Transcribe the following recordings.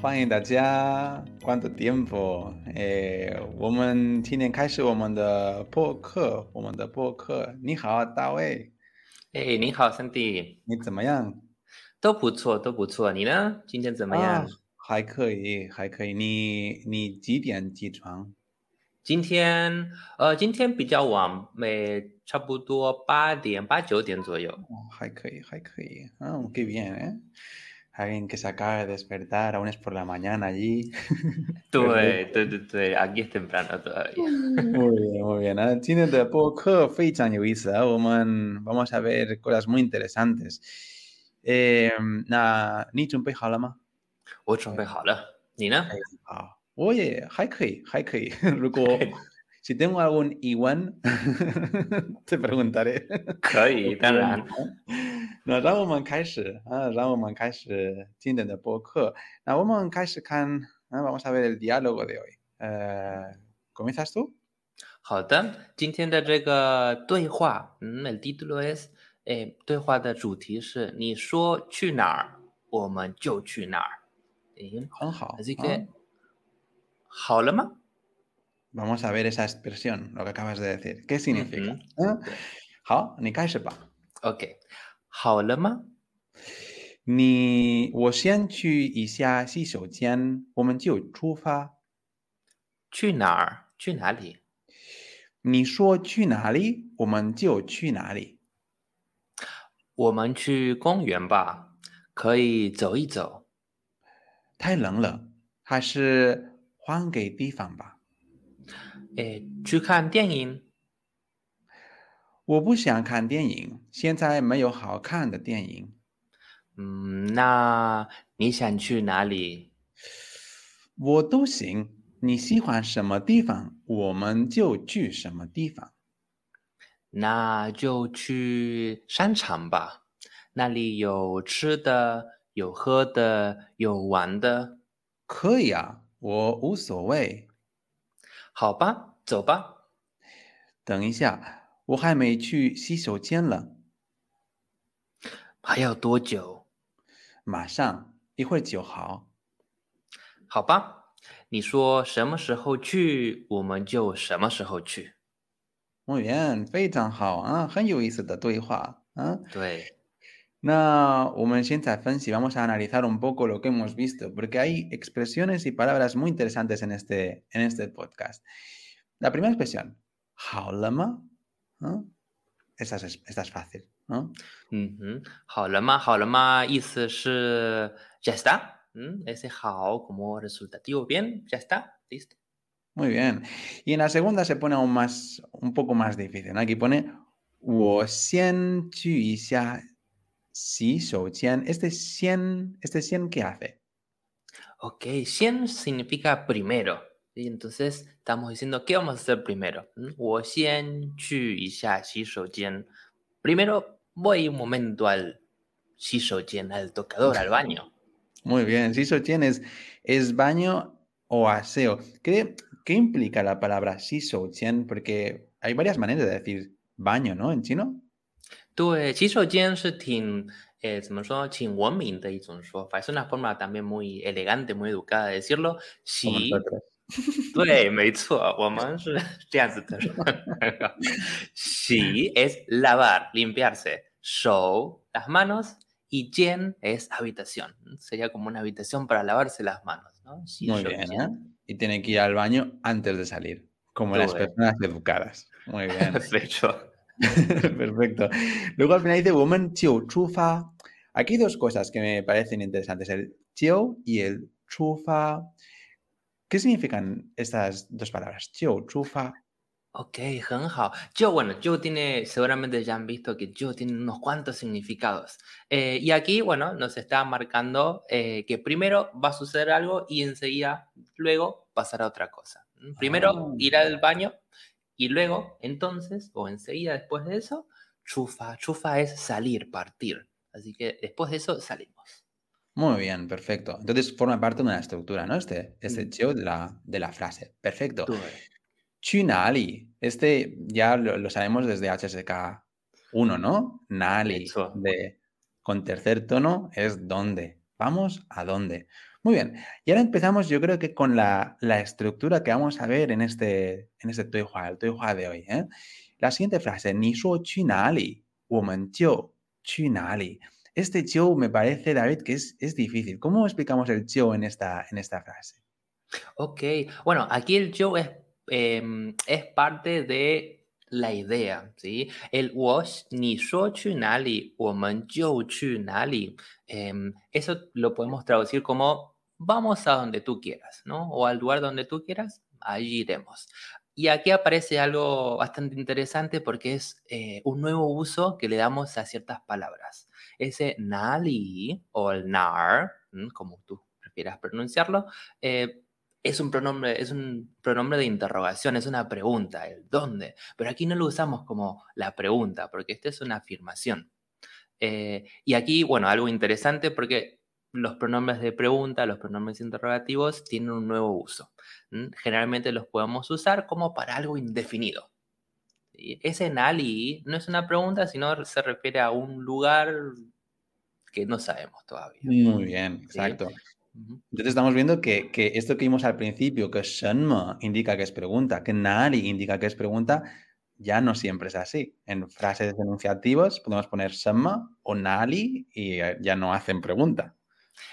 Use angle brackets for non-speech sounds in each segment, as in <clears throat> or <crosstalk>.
欢迎大家！cuánto tiempo？哎，我们今天开始我们的播客，我们的播客。你好，大卫。哎，你好，三弟。你怎么样？都不错，都不错。你呢？今天怎么样？还可以，还可以。你你几点起床？今天呃，今天比较晚，每差不多八点八九点左右。哦，还可以，还可以。嗯，qué bien，哎。alguien que se acaba de despertar, aún es por la mañana allí. <laughs> Eh, tú, aquí es temprano todavía. Mm. Muy bien, muy bien. Ah, ¿eh? Tiene de poco fecha, Vamos a ver cosas muy interesantes. Eh, na, ¿Ni chunpei halama? ¿O oh, chunpei hala? ¿Ni na? Oye, hay que. <laughs> <laughs> Si tengo algún Iwan, te preguntaré. 可以，当然。那让我们开始啊，让我们开始今天的播客。那我们开始看啊，vamos a ver el diálogo de hoy。呃，¿comienzas tú？好的，今天的这个对话，嗯，el título es，哎，对话的主题是你说去哪儿，我们就去哪儿。哎，很好。Así que，好了吗？Vamos a ver esa expresión，lo que acabas de decir，¿qué significa？嗯，好，你开始吧。OK。 好了吗？你我先去一下洗手间，我们就出发。去哪儿？去哪里？你说去哪里，我们就去哪里。我们去公园吧，可以走一走。太冷了，还是换个地方吧。哎，去看电影。我不想看电影，现在没有好看的电影。嗯，那你想去哪里？我都行，你喜欢什么地方，我们就去什么地方。那就去商场吧，那里有吃的，有喝的，有玩的。可以啊，我无所谓。好吧，走吧。等一下。我还没去洗手间了，还要多久？马上，一会儿就好。好吧，你说什么时候去，我们就什么时候去。muy bien，非常好啊，很有意思的对话啊。对。那我们现在分析，vamos a analizar un poco lo que hemos visto, porque hay expresiones y palabras muy interesantes en este en este podcast. La primera expresión，好 ¿no? Esta es, esta es fácil, ¿no? Mm-hmm. Ya está. Mm-hmm. Ese hao como resultativo, bien, ya está, listo. Muy bien. Y en la segunda se pone aún más, un poco más difícil. ¿no? Aquí pone, este 100, este ¿qué hace? Ok, 100 significa primero. Y entonces estamos diciendo, ¿qué vamos a hacer primero? Primero voy un momento al al tocador, al baño. <laughs> Muy bien, Shisojen es, es baño o aseo. ¿Qué, qué implica la palabra Shisojen? Porque hay varias maneras de decir baño, ¿no? En chino. 对，洗手间是挺，呃，怎么说，挺文明的一种说法，es una forma también muy elegante, muy educada de decirlo. 洗 <laughs> 对，没错，我们是这样子的。洗 <laughs> es lavar, limpiarse. 手 las manos y jen es habitación. Sería como una habitación para lavarse las manos, ¿no? Muy bien, ¿eh? Y tiene que ir al baño antes de salir, como las personas educadas. Muy bien. Perfecto. <laughs> Perfecto. Luego al final dice woman chiu chufa. Aquí hay dos cosas que me parecen interesantes, el chiu y el chufa. ¿Qué significan estas dos palabras? Yo, chufa. Ok, genial. Yo, bueno, yo tiene, seguramente ya han visto que yo tiene unos cuantos significados. Eh, y aquí, bueno, nos está marcando eh, que primero va a suceder algo y enseguida, luego, pasará otra cosa. Primero, ah. ir al baño y luego, entonces, o enseguida después de eso, chufa. Chufa es salir, partir. Así que después de eso salimos. Muy bien, perfecto. Entonces forma parte de una estructura, ¿no? Este, este mm. de la, de la frase. Perfecto. Chunali. Este ya lo, sabemos desde HSK 1, ¿no? Nali. De, con tercer tono es dónde. Vamos a dónde. Muy bien. Y ahora empezamos, yo creo que con la, la estructura que vamos a ver en este, en este Tuihua, el Tuihua de hoy. ¿eh? La siguiente frase, ni shuo chu nali, woman jiu chu nali. Este jiu me parece, David, que es, es difícil. ¿Cómo explicamos el jiu en esta, en esta frase? Ok, bueno, aquí el jiu es, em, es parte de la idea, ¿sí? El wash ni shuo chu nali, woman jiu chu nali. Eso lo podemos traducir como vamos a donde tú quieras, ¿no? O al lugar donde tú quieras, allí iremos. Y aquí aparece algo bastante interesante porque es eh, un nuevo uso que le damos a ciertas palabras. Ese nali o el nar, como tú prefieras pronunciarlo, eh, es un pronombre, es un pronombre de interrogación, es una pregunta, el dónde. Pero aquí no lo usamos como la pregunta, porque esta es una afirmación. Eh, y aquí, bueno, algo interesante porque los pronombres de pregunta, los pronombres interrogativos, tienen un nuevo uso. Generalmente los podemos usar como para algo indefinido. Ese nali no es una pregunta, sino se refiere a un lugar que no sabemos todavía. Muy bien, exacto. Entonces estamos viendo que, esto que vimos al principio, que shenme indica que es pregunta, que nali indica que es pregunta, ya no siempre es así. En frases enunciativas podemos poner shenme o nali y ya no hacen pregunta.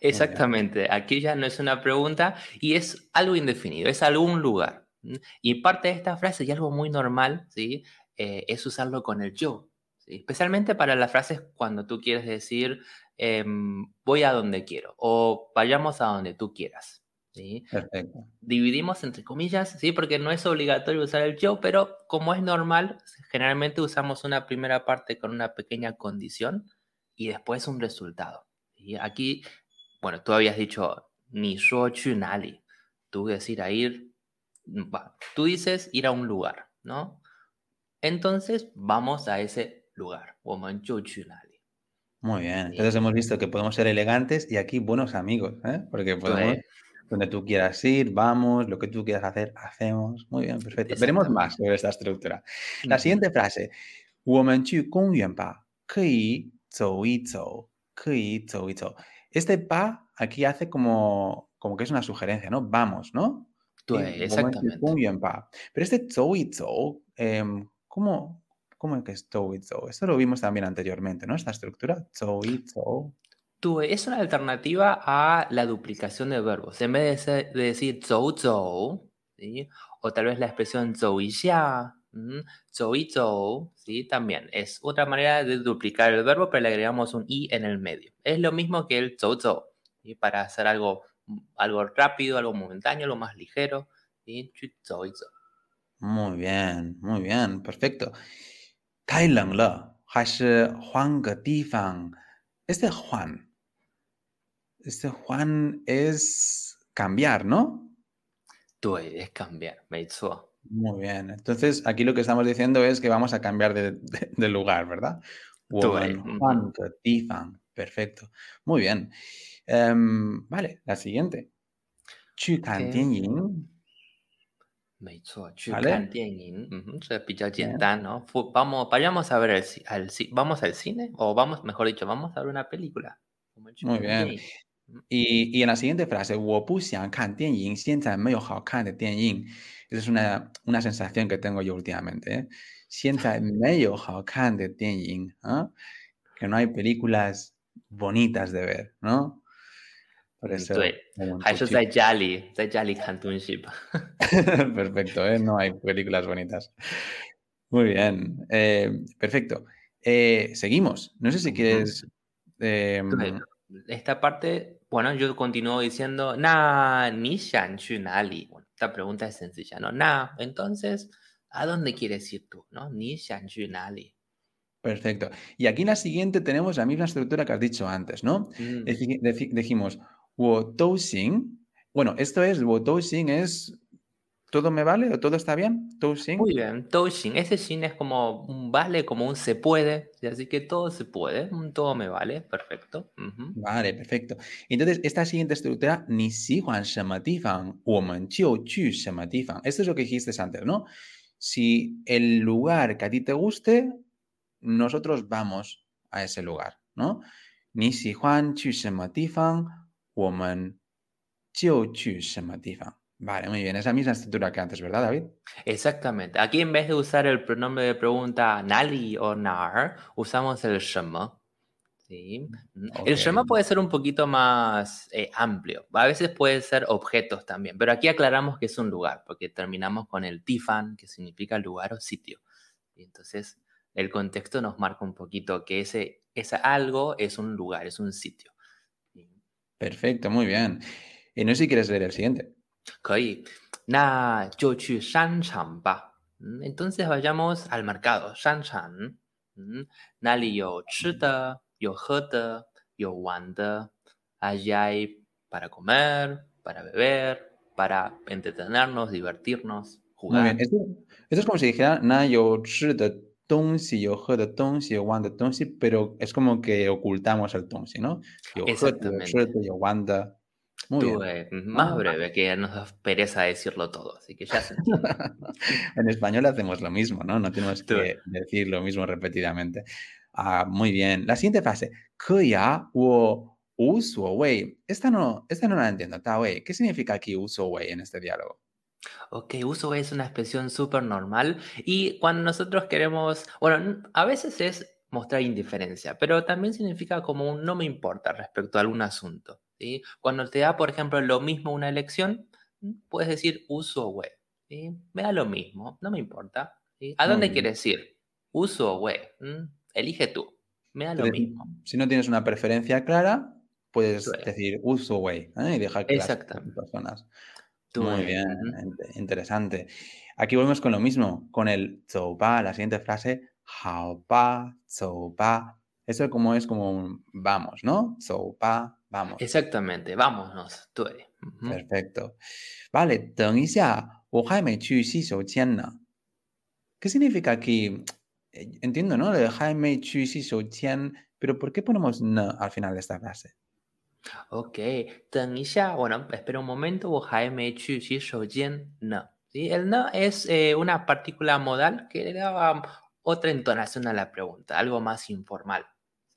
Exactamente, aquí ya no es una pregunta y es algo indefinido, es algún lugar. Y parte de esta frase, y algo muy normal, ¿sí? Eh, es usarlo con el yo, especialmente para las frases cuando tú quieres decir em, voy a donde quiero o vayamos a donde tú quieras. ¿sí? Perfecto. Dividimos entre comillas, ¿sí? porque no es obligatorio usar el yo, pero como es normal, generalmente usamos una primera parte con una pequeña condición y después un resultado. y Aquí bueno, tú habías dicho ni chu nali. Tú decir a ir, tú dices ir a un lugar, ¿no? Entonces vamos a ese lugar. Muy bien, entonces hemos visto que podemos ser elegantes y aquí buenos amigos, ¿eh? porque podemos, donde tú quieras ir, vamos, lo que tú quieras hacer, hacemos. Muy bien, perfecto. Veremos más sobre esta estructura. La siguiente frase, este pa aquí hace como, como que es una sugerencia, ¿no? Vamos, ¿no? Exactamente. Pero este y zhou, em, ¿cómo, ¿cómo es que es zhou? Esto lo vimos también anteriormente, ¿no? Esta estructura, zhou. es una alternativa a la duplicación de verbos. En vez de, decir ¿sí? o tal vez la expresión zhou y zhou, ¿sí? También es otra manera de duplicar el verbo, pero le agregamos un i en el medio. Es lo mismo que el zhou zhou, ¿sí? Para hacer algo, algo rápido, algo momentáneo, algo más ligero. Muy bien, muy bien, perfecto. Este Juan, este Juan es cambiar, ¿no? es cambiar, me hizo. Muy bien, entonces aquí lo que estamos diciendo es que vamos a cambiar de, de, lugar, ¿verdad? Juan, Perfecto. Muy bien. Em, vale, la siguiente. Chu kan Yin. Vamos, a ver el, al, vamos al cine, o vamos, mejor dicho, vamos a ver una película. Muy bien. Y, y, en la siguiente frase, es una, una sensación que tengo yo últimamente. ¿eh? ¿eh? <laughs> Que no hay películas bonitas de ver, ¿no? Por eso. <laughs> Perfecto, ¿eh? no hay películas bonitas. Muy bien, eh, perfecto. Eh, seguimos. No sé si quieres. Em, esta parte, bueno, yo continúo diciendo, na, ni shan nali. Esta pregunta es sencilla, ¿no? Na, entonces, ¿a dónde quieres ir tú? ¿No? Ni nali. Perfecto. Y aquí en la siguiente tenemos la misma estructura que has dicho antes, ¿no? Mm. Dijimos, wo Bueno, esto es, wo es ¿Todo me vale o todo está bien? Muy bien, Touxing. Ese xin es como un vale, como un se puede. Así que todo se puede, todo me vale. Perfecto. Vale, perfecto. Entonces, esta siguiente estructura, ni si Juan Esto es lo que dijiste antes, ¿no? Si el lugar que a ti te guste, nosotros vamos a ese lugar, ¿no? Ni si Juan Vale, muy bien. Esa misma estructura que antes, ¿verdad, David? Exactamente. Aquí en vez de usar el pronombre de pregunta nali o nar, usamos el shema. ¿sí? El shema puede ser un poquito más eh, amplio. A veces puede ser objetos también. Pero aquí aclaramos que es un lugar, porque terminamos con el tifan, que significa lugar o sitio. Y entonces, el contexto nos marca un poquito que ese, ese algo es un lugar, es un sitio. Perfecto, muy bien. Y no sé si quieres leer el siguiente. Entonces vayamos al mercado. Shan. Allí hay para comer, para beber, para entretenernos, divertirnos, jugar. Muy bien. Esto, esto, es como si dijera na yo de tonsi o de tonsi o wanda tonsi, pero es como que ocultamos el tonsi, ¿no? Yo Exactamente. yo wanda. Muy bien. Más breve, que nos da pereza decirlo todo, así que ya se <laughs> En español hacemos lo mismo, ¿no? No tenemos que decir lo mismo repetidamente. Ah, muy bien. La siguiente frase, kuya o uso, Esta no, esta no la entiendo, ta, wey. ¿Qué significa aquí uso, wey, en este diálogo? Ok, uso es una expresión súper normal y cuando nosotros queremos, bueno, a veces es mostrar indiferencia, pero también significa como un no me importa respecto a algún asunto. ¿sí? Cuando te da, por ejemplo, lo mismo una elección, mm, puedes decir uso we. ¿sí? Me da lo mismo, no me importa. ¿sí? ¿A dónde mm. quieres ir? Uso we. Mm, Elige tú. Me da lo mismo. Si no tienes una preferencia clara, puedes decir uso we ¿eh? y dejar que las personas. Muy bien, interesante. Aquí volvemos con lo mismo, con el zoupa, la siguiente frase, haopa, zoupa. Eso como es como un vamos, ¿no? Zoupa, vamos. Exactamente, vámonos, tú. Uh -huh. Perfecto. Vale, Tengxia, ¿Qué significa aquí? Eh, entiendo, ¿no? Lo de Jaime Chu pero ¿por qué ponemos no al final de esta frase? Ok, 等一下, bueno, espera un momento, 我还没去洗手间呢. ¿Sí? El no es eh, una partícula modal que le daba otra entonación a la pregunta, algo más informal.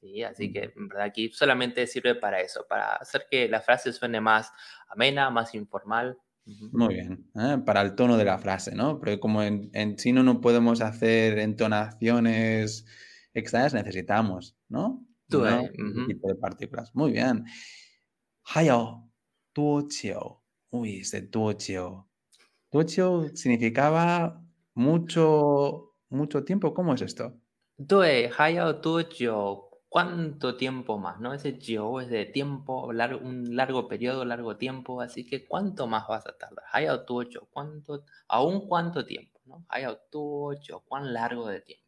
¿sí? Así que en verdad aquí solamente sirve para eso, para hacer que la frase suene más amena, más informal. Ujú. Muy bien, ¿eh? para el tono de la frase, ¿no? Porque como en, en chino no podemos hacer entonaciones extrañas, necesitamos, ¿no? ¿no? tipo de partículas. Muy bien. Hayao, tuochio. Uy, este tuochio. Tuochio significaba mucho, mucho tiempo. ¿Cómo es esto? Due, hayao ¿Cuánto tiempo más? ¿No? Ese chio es de tiempo, largo, un largo periodo, largo tiempo. Así que, ¿cuánto más vas a tardar? Hayao tuochio. ¿Cuánto? ¿Aún cuánto tiempo? ¿No? Hayao tuochio. ¿Cuán largo de tiempo?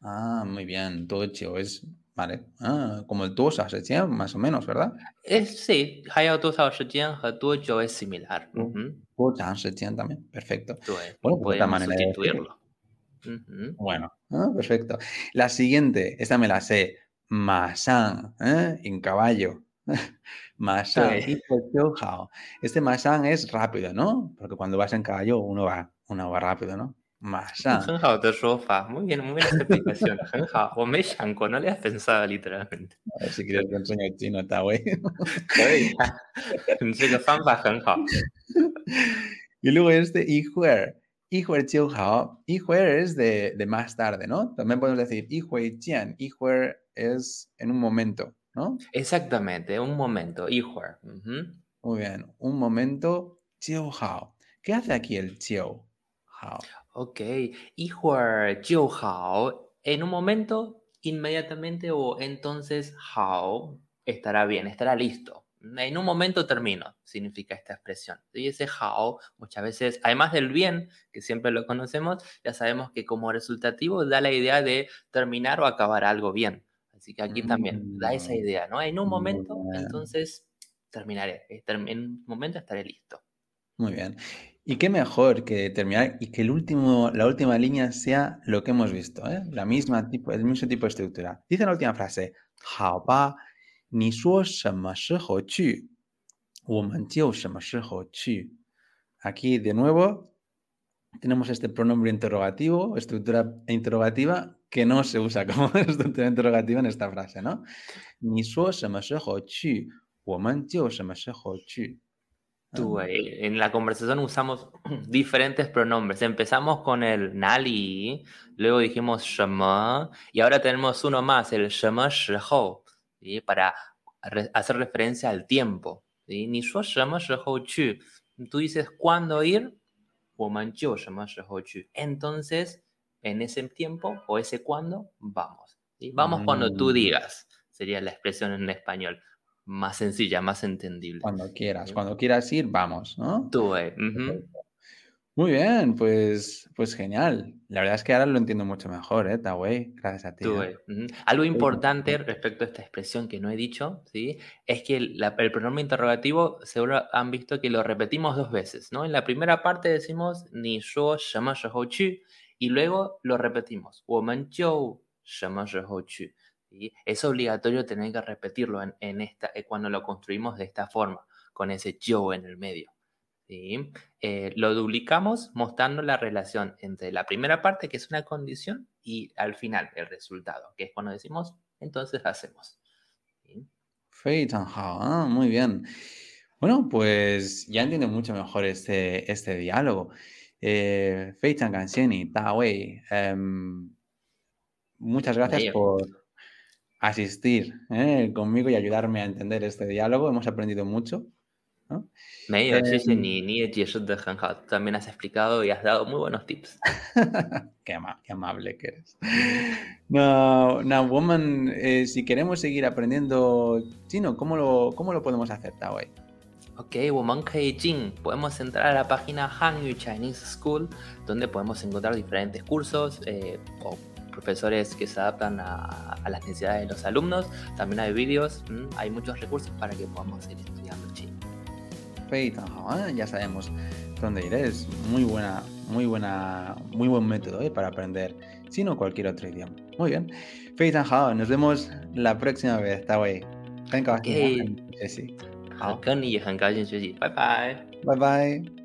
Ah, muy bien. Dojo es. Vale. Ah, como el Dosa-Shijian, más o menos, ¿verdad? Es, sí, Hayao Dosa-Shijian y Dojo es similar. Uh -huh. También, perfecto. Bueno, pues esta manera sustituirlo. De uh. Bueno, ah, perfecto. La siguiente, esta me la sé. Masan, ¿eh? en caballo. <laughs> Masan. Este Masan es rápido, ¿no? Porque cuando vas en caballo uno va, uno va rápido, ¿no? Mashan. 很好的说法，muy bien, muy bien esta explicación, 很好，我没想过，no le has pensado literalmente. A ver si quieres te enseño chino, está güey. 可以啊，你这个方法很好。 Y luego este Ihuer. Ihuer Jiu Hao. Ihuer es de, de más tarde, ¿no? También podemos decir Ihuer Jian. Ihuer es en un momento, ¿no? Exactamente, un momento, hijo. Ujú. Muy bien. Un momento. Jiu Hao. ¿Qué hace aquí el Jiu Hao? Ok, hijo, jiu hao. En un momento, inmediatamente o entonces hao estará bien, estará listo. En un momento termino, significa esta expresión. Y ese hao, muchas veces, además del bien, que siempre lo conocemos, ya sabemos que como resultativo da la idea de terminar o acabar algo bien. Así que aquí también da esa Mm, idea, ¿no? En un momento, entonces terminaré. Eh, En un momento estaré listo. Muy bien. Y qué mejor que terminar y que el último, la última línea sea lo que hemos visto, ¿eh? la misma tipo, el mismo tipo de estructura. Dice la última frase, Aquí de nuevo tenemos este pronombre interrogativo, estructura interrogativa, que no se usa como <laughs> estructura interrogativa en esta frase, ¿no? Tú, ah. eh, en la conversación usamos <clears throat> diferentes pronombres. Empezamos con el Nali, luego dijimos Shema, y ahora tenemos uno más, el Shema Shehou, ¿sí? para re hacer referencia al tiempo. Ni Shema Chu. Tú dices cuándo ir, o manchó Shema Chu. Entonces, en ese tiempo o ese cuándo, vamos. ¿sí? Vamos mm. cuando tú mm. digas, sería la expresión en español más sencilla, más entendible. Cuando quieras, cuando quieras ir, vamos, ¿no? Tú, eh, Muy bien, pues, pues genial. La verdad es que ahora lo entiendo mucho mejor, ¿eh, Tawei? Gracias a ti. Tú, ¿eh? Eh, Algo importante respecto a esta expresión que no he dicho, ¿sí? Es que el, pronombre interrogativo, seguro han visto que lo repetimos dos veces, ¿no? En la primera parte decimos ni yo, yo, y luego lo repetimos. Woman, ¿sí? Es obligatorio tener que repetirlo en, en esta, eh, cuando lo construimos de esta forma, con ese yo en el medio. Eh, lo duplicamos mostrando la relación entre la primera parte, que es una condición, y al final el resultado, que es cuando decimos, entonces hacemos. ¿sí? Ah, muy bien. Bueno, pues ya entiendo mucho mejor este, este diálogo. Eh, Feitan Canciani, Tawei, em, muchas gracias por, asistir ¿eh? conmigo y ayudarme a entender este diálogo. Hemos aprendido mucho. ¿no? Eh, también has explicado y has dado muy buenos tips. <laughs> qué, amable que eres. No, no woman, eh, si queremos seguir aprendiendo chino, ¿cómo lo, cómo lo podemos hacer, Tawai? Ok, Woman Jing. Podemos entrar a la página Hangyu Chinese School, donde podemos encontrar diferentes cursos eh, o profesores que se adaptan a, las necesidades de los alumnos. También hay vídeos, hay muchos recursos para que podamos ir estudiando chino. ya sabemos dónde ir. Es muy buena, muy buena, muy buen método ¿eh? para aprender chino o cualquier otro idioma. Muy bien. nos vemos la próxima vez. Bye bye. 好，跟你也很高兴学习，拜拜，拜拜。